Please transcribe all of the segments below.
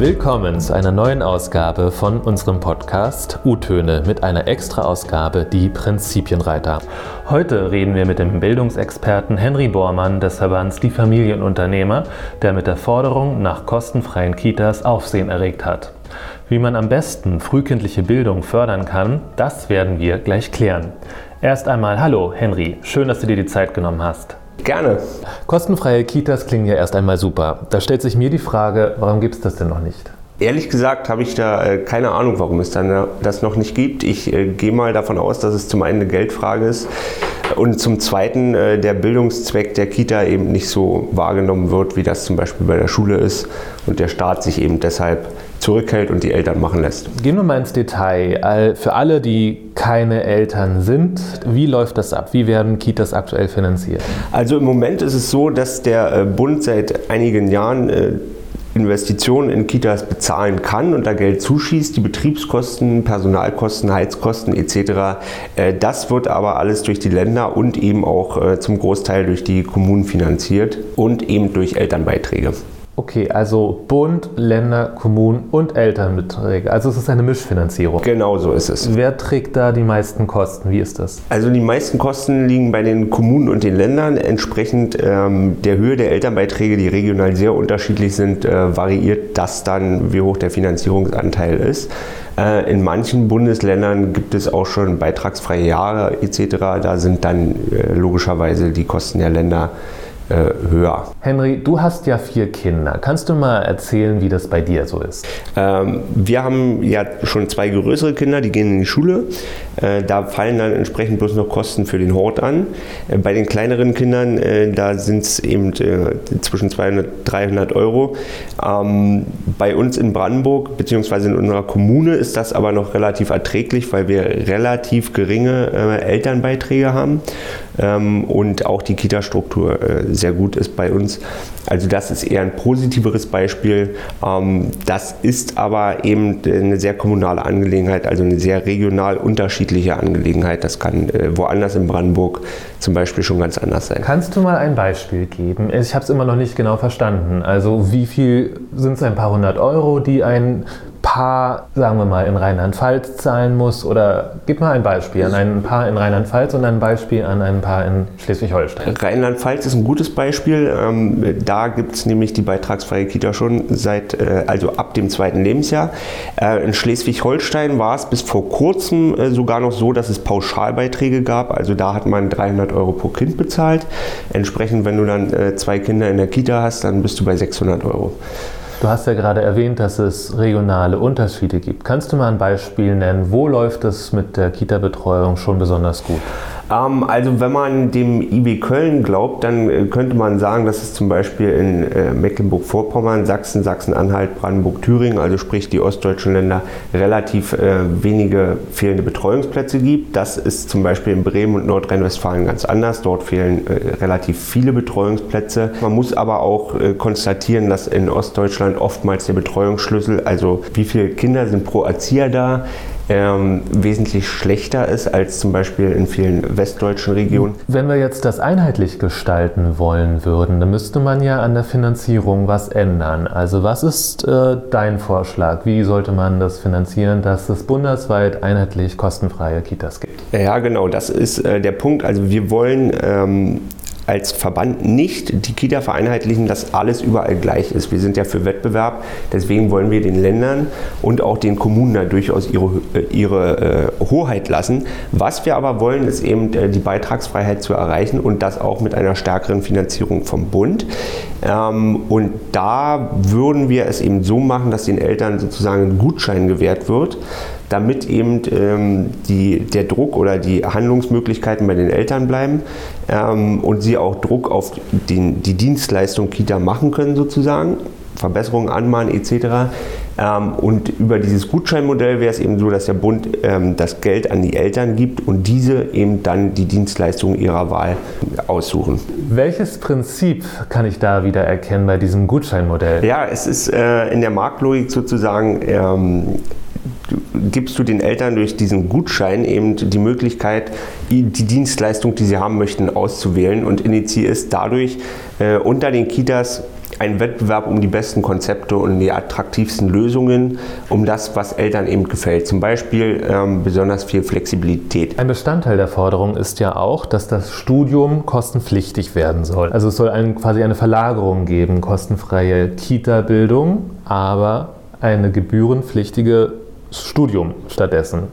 Willkommen zu einer neuen Ausgabe von unserem Podcast U-Töne mit einer Extra-Ausgabe Die Prinzipienreiter. Heute reden wir mit dem Bildungsexperten Henry Bormann des Verbands Die Familienunternehmer, der mit der Forderung nach kostenfreien Kitas Aufsehen erregt hat. Wie man am besten frühkindliche Bildung fördern kann, das werden wir gleich klären. Erst einmal Hallo Henry, schön, dass du dir die Zeit genommen hast. Gerne. Kostenfreie Kitas klingen ja erst einmal super. Da stellt sich mir die Frage, warum gibt es das denn noch nicht? Ehrlich gesagt habe ich da äh, keine Ahnung, warum es dann das noch nicht gibt. Ich äh, gehe mal davon aus, dass es zum einen eine Geldfrage ist und zum zweiten äh, der Bildungszweck der Kita eben nicht so wahrgenommen wird, wie das zum Beispiel bei der Schule ist und der Staat sich eben deshalb zurückhält und die Eltern machen lässt. Gehen wir mal ins Detail. Für alle, die keine Eltern sind, wie läuft das ab? Wie werden Kitas aktuell finanziert? Also im Moment ist es so, dass der Bund seit einigen Jahren Investitionen in Kitas bezahlen kann und da Geld zuschießt, die Betriebskosten, Personalkosten, Heizkosten etc. Äh, das wird aber alles durch die Länder und eben auch äh, zum Großteil durch die Kommunen finanziert und eben durch Elternbeiträge. Okay, also Bund, Länder, Kommunen und Elternbeträge. Also es ist eine Mischfinanzierung. Genau so ist es. Wer trägt da die meisten Kosten? Wie ist das? Also die meisten Kosten liegen bei den Kommunen und den Ländern. Entsprechend ähm, der Höhe der Elternbeiträge, die regional sehr unterschiedlich sind, äh, variiert das dann, wie hoch der Finanzierungsanteil ist. Äh, in manchen Bundesländern gibt es auch schon beitragsfreie Jahre etc. Da sind dann äh, logischerweise die Kosten der Länder höher. Henry, du hast ja vier Kinder. Kannst du mal erzählen, wie das bei dir so ist? Ähm, wir haben ja schon zwei größere Kinder, die gehen in die Schule. Äh, da fallen dann entsprechend bloß noch Kosten für den Hort an. Äh, bei den kleineren Kindern, äh, da sind es eben äh, zwischen 200 und 300 Euro. Ähm, bei uns in Brandenburg bzw. in unserer Kommune ist das aber noch relativ erträglich, weil wir relativ geringe äh, Elternbeiträge haben ähm, und auch die Kita-Struktur sehr gut ist bei uns. Also das ist eher ein positiveres Beispiel. Ähm, das ist aber eben eine sehr kommunale Angelegenheit, also eine sehr regional unterschiedliche Angelegenheit. Das kann äh, woanders in Brandenburg zum Beispiel schon ganz anders sein. Kannst du mal ein Beispiel geben? Ich habe es immer noch nicht genau verstanden. Also wie viel sind es ein paar hundert Euro, die ein Paar, sagen wir mal, in Rheinland-Pfalz zahlen muss? Oder gib mal ein Beispiel an ein Paar in Rheinland-Pfalz und ein Beispiel an ein Paar in Schleswig-Holstein. Rheinland-Pfalz ist ein gutes Beispiel. Ähm, da gibt es nämlich die beitragsfreie Kita schon seit, äh, also ab dem zweiten Lebensjahr. Äh, in Schleswig-Holstein war es bis vor kurzem äh, sogar noch so, dass es Pauschalbeiträge gab. Also da hat man 300 Euro pro Kind bezahlt. Entsprechend, wenn du dann zwei Kinder in der Kita hast, dann bist du bei 600 Euro. Du hast ja gerade erwähnt, dass es regionale Unterschiede gibt. Kannst du mal ein Beispiel nennen? Wo läuft es mit der Kita-Betreuung schon besonders gut? Ähm, also wenn man dem IB Köln glaubt, dann äh, könnte man sagen, dass es zum Beispiel in äh, Mecklenburg-Vorpommern, Sachsen, Sachsen-Anhalt, Brandenburg, Thüringen, also sprich die ostdeutschen Länder, relativ äh, wenige fehlende Betreuungsplätze gibt. Das ist zum Beispiel in Bremen und Nordrhein-Westfalen ganz anders. Dort fehlen äh, relativ viele Betreuungsplätze. Man muss aber auch äh, konstatieren, dass in Ostdeutschland oftmals der Betreuungsschlüssel, also wie viele Kinder sind pro Erzieher da, ähm, wesentlich schlechter ist als zum Beispiel in vielen westdeutschen Regionen. Wenn wir jetzt das einheitlich gestalten wollen würden, dann müsste man ja an der Finanzierung was ändern. Also was ist äh, dein Vorschlag? Wie sollte man das finanzieren, dass es bundesweit einheitlich kostenfreie Kitas gibt? Ja, genau, das ist äh, der Punkt. Also wir wollen ähm, als Verband nicht die Kita vereinheitlichen, dass alles überall gleich ist. Wir sind ja für Wettbewerb, deswegen wollen wir den Ländern und auch den Kommunen da durchaus ihre, äh, ihre äh, Hoheit lassen. Was wir aber wollen, ist eben äh, die Beitragsfreiheit zu erreichen und das auch mit einer stärkeren Finanzierung vom Bund. Ähm, und da würden wir es eben so machen, dass den Eltern sozusagen ein Gutschein gewährt wird damit eben ähm, die, der Druck oder die Handlungsmöglichkeiten bei den Eltern bleiben ähm, und sie auch Druck auf den, die Dienstleistung Kita machen können sozusagen, Verbesserungen anmahnen etc. Ähm, und über dieses Gutscheinmodell wäre es eben so, dass der Bund ähm, das Geld an die Eltern gibt und diese eben dann die Dienstleistung ihrer Wahl aussuchen. Welches Prinzip kann ich da wieder erkennen bei diesem Gutscheinmodell? Ja, es ist äh, in der Marktlogik sozusagen ähm, gibst du den Eltern durch diesen Gutschein eben die Möglichkeit, die Dienstleistung, die sie haben möchten, auszuwählen und initiierst dadurch äh, unter den Kitas ein Wettbewerb um die besten Konzepte und die attraktivsten Lösungen, um das, was Eltern eben gefällt. Zum Beispiel ähm, besonders viel Flexibilität. Ein Bestandteil der Forderung ist ja auch, dass das Studium kostenpflichtig werden soll. Also es soll ein, quasi eine Verlagerung geben, kostenfreie Kita-Bildung, aber eine gebührenpflichtige Studium stattdessen.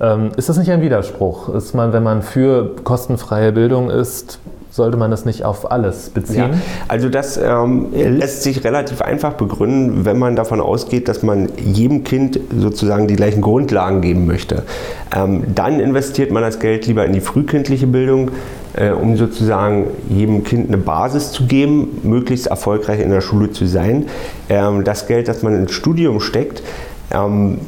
Ähm, ist das nicht ein Widerspruch? Ist man, wenn man für kostenfreie Bildung ist, sollte man das nicht auf alles beziehen? Ja, also das ähm, lässt sich relativ einfach begründen, wenn man davon ausgeht, dass man jedem Kind sozusagen die gleichen Grundlagen geben möchte. Ähm, dann investiert man das Geld lieber in die frühkindliche Bildung, äh, um sozusagen jedem Kind eine Basis zu geben, möglichst erfolgreich in der Schule zu sein. Ähm, das Geld, das man ins Studium steckt, ähm,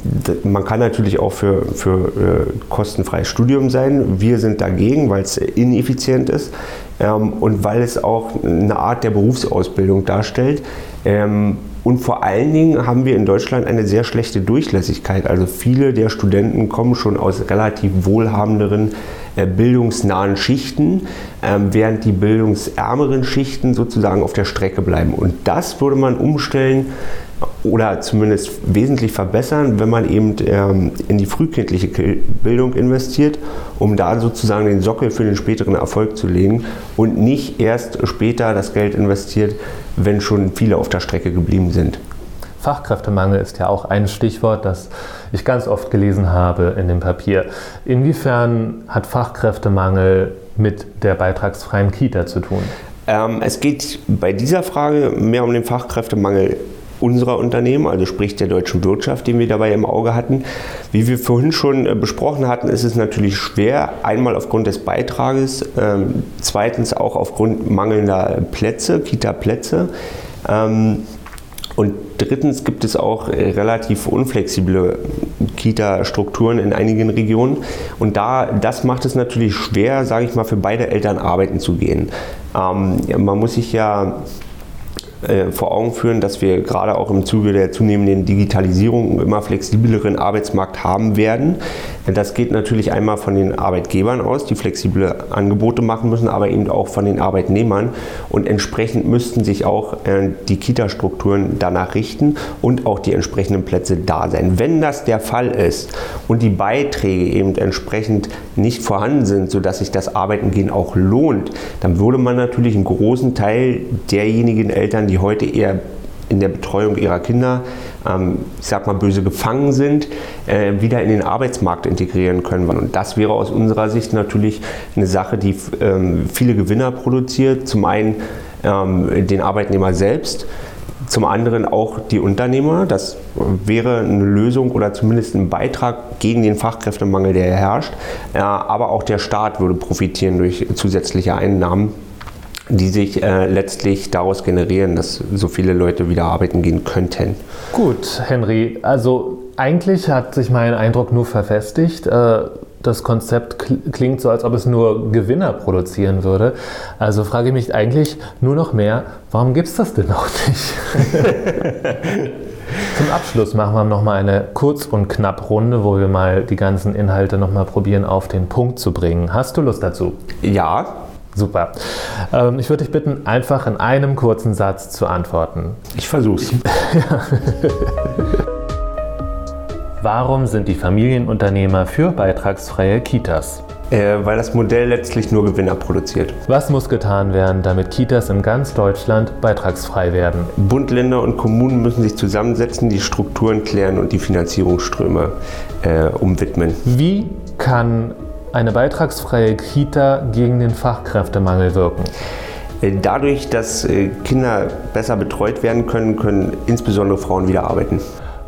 man kann natürlich auch für, für äh, kostenfreies Studium sein. Wir sind dagegen, weil es ineffizient ist ähm, und weil es auch eine Art der Berufsausbildung darstellt. Ähm, und vor allen Dingen haben wir in Deutschland eine sehr schlechte Durchlässigkeit. Also viele der Studenten kommen schon aus relativ wohlhabenderen bildungsnahen Schichten, ähm, während die bildungsärmeren Schichten sozusagen auf der Strecke bleiben. Und das würde man umstellen oder zumindest wesentlich verbessern, wenn man eben ähm, in die frühkindliche Bildung investiert, um da sozusagen den Sockel für den späteren Erfolg zu legen und nicht erst später das Geld investiert, wenn schon viele auf der Strecke geblieben sind. Fachkräftemangel ist ja auch ein Stichwort, das ich ganz oft gelesen habe in dem Papier. Inwiefern hat Fachkräftemangel mit der beitragsfreien Kita zu tun? Ähm, es geht bei dieser Frage mehr um den Fachkräftemangel unserer Unternehmen, also sprich der deutschen Wirtschaft, den wir dabei im Auge hatten. Wie wir vorhin schon äh, besprochen hatten, ist es natürlich schwer, einmal aufgrund des Beitrages, ähm, zweitens auch aufgrund mangelnder Plätze, Kita-Plätze. Ähm, und drittens gibt es auch äh, relativ unflexible Kita-Strukturen in einigen Regionen. Und da, das macht es natürlich schwer, sage ich mal, für beide Eltern arbeiten zu gehen. Ähm, man muss sich ja äh, vor Augen führen, dass wir gerade auch im Zuge der zunehmenden Digitalisierung einen immer flexibleren Arbeitsmarkt haben werden. Das geht natürlich einmal von den Arbeitgebern aus, die flexible Angebote machen müssen, aber eben auch von den Arbeitnehmern. Und entsprechend müssten sich auch äh, die Kita-Strukturen danach richten und auch die entsprechenden Plätze da sein. Wenn das der Fall ist und die Beiträge eben entsprechend nicht vorhanden sind, sodass sich das Arbeiten gehen auch lohnt, dann würde man natürlich einen großen Teil derjenigen Eltern, die heute eher in der Betreuung ihrer Kinder, ähm, ich sag mal böse gefangen sind, äh, wieder in den Arbeitsmarkt integrieren können. Und das wäre aus unserer Sicht natürlich eine Sache, die ähm, viele Gewinner produziert. Zum einen ähm, den Arbeitnehmer selbst, zum anderen auch die Unternehmer. Das wäre eine Lösung oder zumindest ein Beitrag gegen den Fachkräftemangel, der herrscht. Äh, aber auch der Staat würde profitieren durch zusätzliche Einnahmen die sich äh, letztlich daraus generieren, dass so viele Leute wieder arbeiten gehen könnten. Gut, Henry, also eigentlich hat sich mein Eindruck nur verfestigt. Äh, das Konzept klingt so, als ob es nur Gewinner produzieren würde. Also frage ich mich eigentlich nur noch mehr, warum gibt es das denn noch nicht? Zum Abschluss machen wir noch mal eine kurz und knapp Runde, wo wir mal die ganzen Inhalte noch mal probieren auf den Punkt zu bringen. Hast du Lust dazu? Ja, Super. Ähm, ich würde dich bitten, einfach in einem kurzen Satz zu antworten. Ich versuch's. Warum sind die Familienunternehmer für beitragsfreie Kitas? Äh, weil das Modell letztlich nur Gewinner produziert. Was muss getan werden, damit Kitas in ganz Deutschland beitragsfrei werden? Bund, Länder und Kommunen müssen sich zusammensetzen, die Strukturen klären und die Finanzierungsströme äh, umwidmen. Wie kann eine beitragsfreie Kita gegen den Fachkräftemangel wirken? Äh, dadurch, dass äh, Kinder besser betreut werden können, können insbesondere Frauen wieder arbeiten.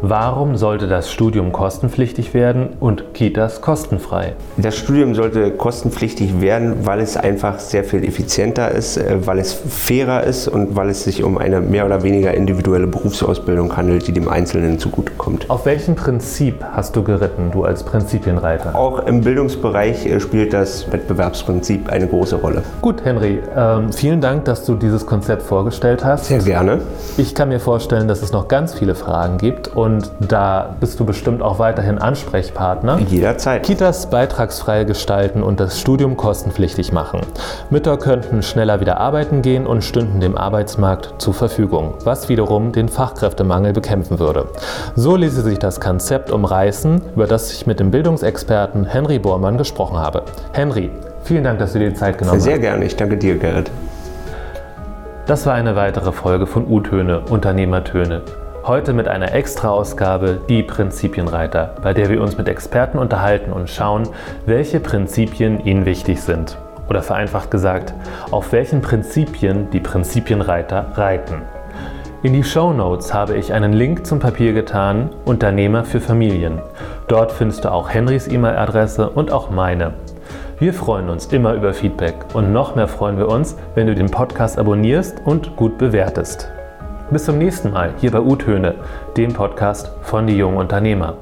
Warum sollte das Studium kostenpflichtig werden und Kitas kostenfrei? Das Studium sollte kostenpflichtig werden, weil es einfach sehr viel effizienter ist, äh, weil es fairer ist und weil es sich um eine mehr oder weniger individuelle Berufsausbildung handelt, die dem Einzelnen zugutekommt. Auf welchem Prinzip hast du geritten, du als Prinzipienreiter? Auch im Bildungsbereich äh, spielt das Wettbewerbsprinzip eine große Rolle. Gut, Henry, ähm, vielen Dank, dass du dieses Konzept vorgestellt hast. Sehr gerne. Ich kann mir vorstellen, dass es noch ganz viele Fragen gibt und und da bist du bestimmt auch weiterhin Ansprechpartner. Jederzeit. Kitas beitragsfrei gestalten und das Studium kostenpflichtig machen. Mütter könnten schneller wieder arbeiten gehen und stünden dem Arbeitsmarkt zur Verfügung, was wiederum den Fachkräftemangel bekämpfen würde. So ließe sich das Konzept umreißen, über das ich mit dem Bildungsexperten Henry Bormann gesprochen habe. Henry, vielen Dank, dass du dir die Zeit genommen hast. Sehr gerne, ich danke dir, Gerrit. Das war eine weitere Folge von U-Töne, Unternehmertöne. Heute mit einer Extra-Ausgabe Die Prinzipienreiter, bei der wir uns mit Experten unterhalten und schauen, welche Prinzipien ihnen wichtig sind. Oder vereinfacht gesagt, auf welchen Prinzipien die Prinzipienreiter reiten. In die Show Notes habe ich einen Link zum Papier getan, Unternehmer für Familien. Dort findest du auch Henrys E-Mail-Adresse und auch meine. Wir freuen uns immer über Feedback und noch mehr freuen wir uns, wenn du den Podcast abonnierst und gut bewertest. Bis zum nächsten Mal hier bei U-Töne, dem Podcast von die jungen Unternehmer.